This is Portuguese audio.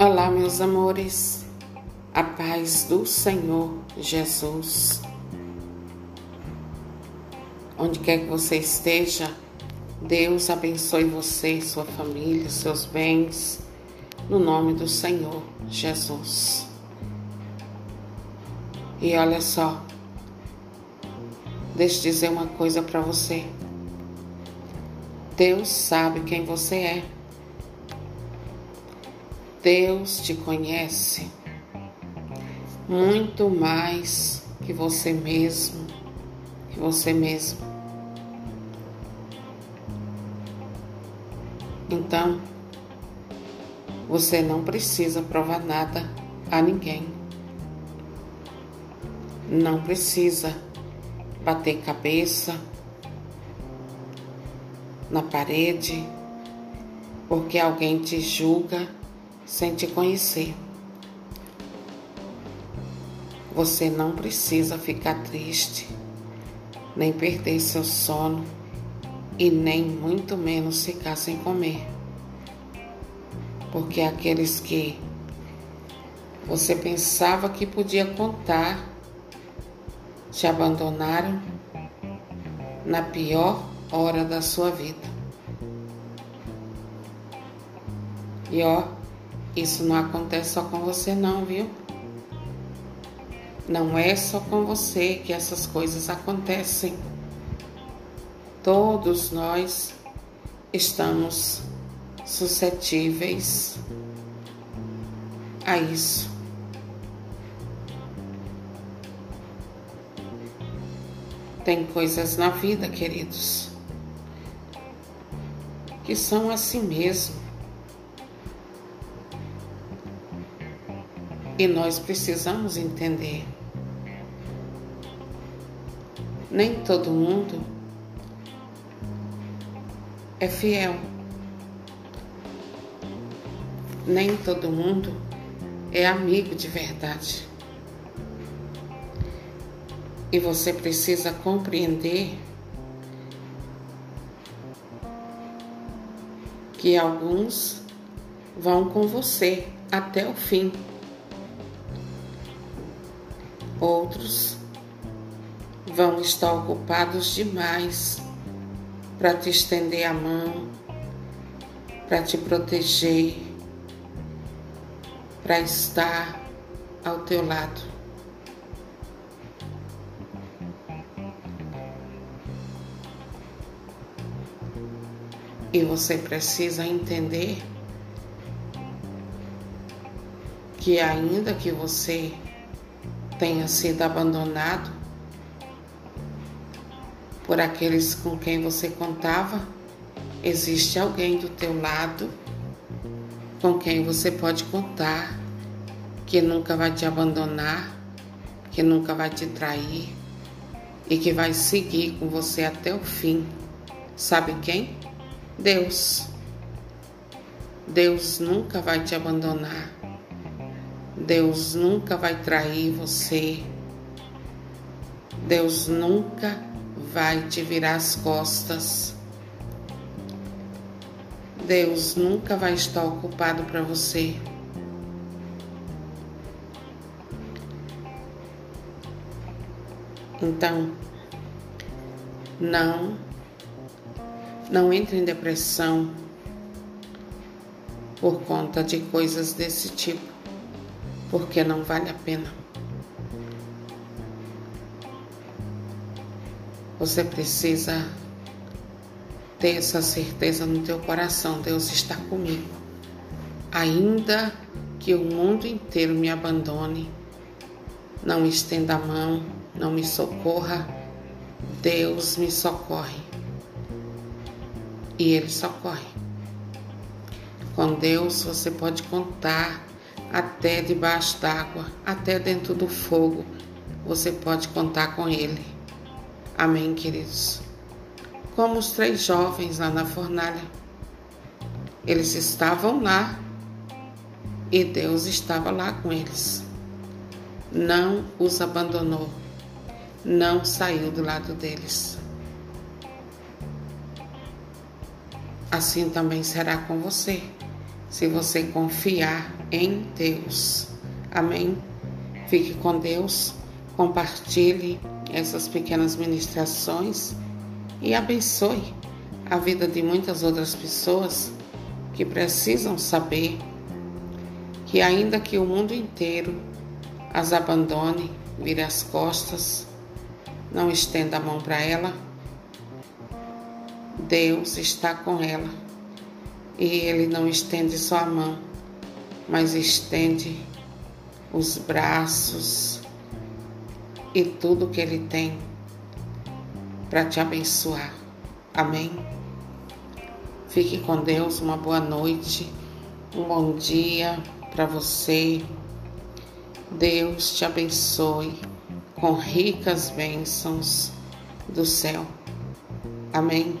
Olá, meus amores, a paz do Senhor Jesus. Onde quer que você esteja, Deus abençoe você, sua família, seus bens, no nome do Senhor Jesus. E olha só, deixa eu dizer uma coisa para você. Deus sabe quem você é. Deus te conhece muito mais que você mesmo, que você mesmo. Então, você não precisa provar nada a ninguém. Não precisa bater cabeça na parede porque alguém te julga sem te conhecer. Você não precisa ficar triste, nem perder seu sono e nem muito menos ficar sem comer. Porque aqueles que você pensava que podia contar te abandonaram na pior hora da sua vida. E ó, isso não acontece só com você, não, viu? Não é só com você que essas coisas acontecem. Todos nós estamos suscetíveis a isso. Tem coisas na vida, queridos, que são assim mesmo. E nós precisamos entender. Nem todo mundo é fiel. Nem todo mundo é amigo de verdade. E você precisa compreender que alguns vão com você até o fim. Outros vão estar ocupados demais para te estender a mão, para te proteger, para estar ao teu lado. E você precisa entender que, ainda que você tenha sido abandonado por aqueles com quem você contava, existe alguém do teu lado com quem você pode contar, que nunca vai te abandonar, que nunca vai te trair e que vai seguir com você até o fim. Sabe quem? Deus. Deus nunca vai te abandonar. Deus nunca vai trair você. Deus nunca vai te virar as costas. Deus nunca vai estar ocupado para você. Então, não, não entre em depressão por conta de coisas desse tipo porque não vale a pena. Você precisa ter essa certeza no teu coração, Deus está comigo. Ainda que o mundo inteiro me abandone, não estenda a mão, não me socorra, Deus me socorre. E Ele socorre. Com Deus você pode contar até debaixo d'água, até dentro do fogo, você pode contar com Ele. Amém, queridos? Como os três jovens lá na fornalha, eles estavam lá e Deus estava lá com eles. Não os abandonou, não saiu do lado deles. Assim também será com você, se você confiar em Deus. Amém? Fique com Deus, compartilhe essas pequenas ministrações e abençoe a vida de muitas outras pessoas que precisam saber que, ainda que o mundo inteiro as abandone, vire as costas, não estenda a mão para ela, Deus está com ela e Ele não estende só a mão, mas estende os braços e tudo que Ele tem para te abençoar. Amém? Fique com Deus, uma boa noite, um bom dia para você. Deus te abençoe com ricas bênçãos do céu. Amém.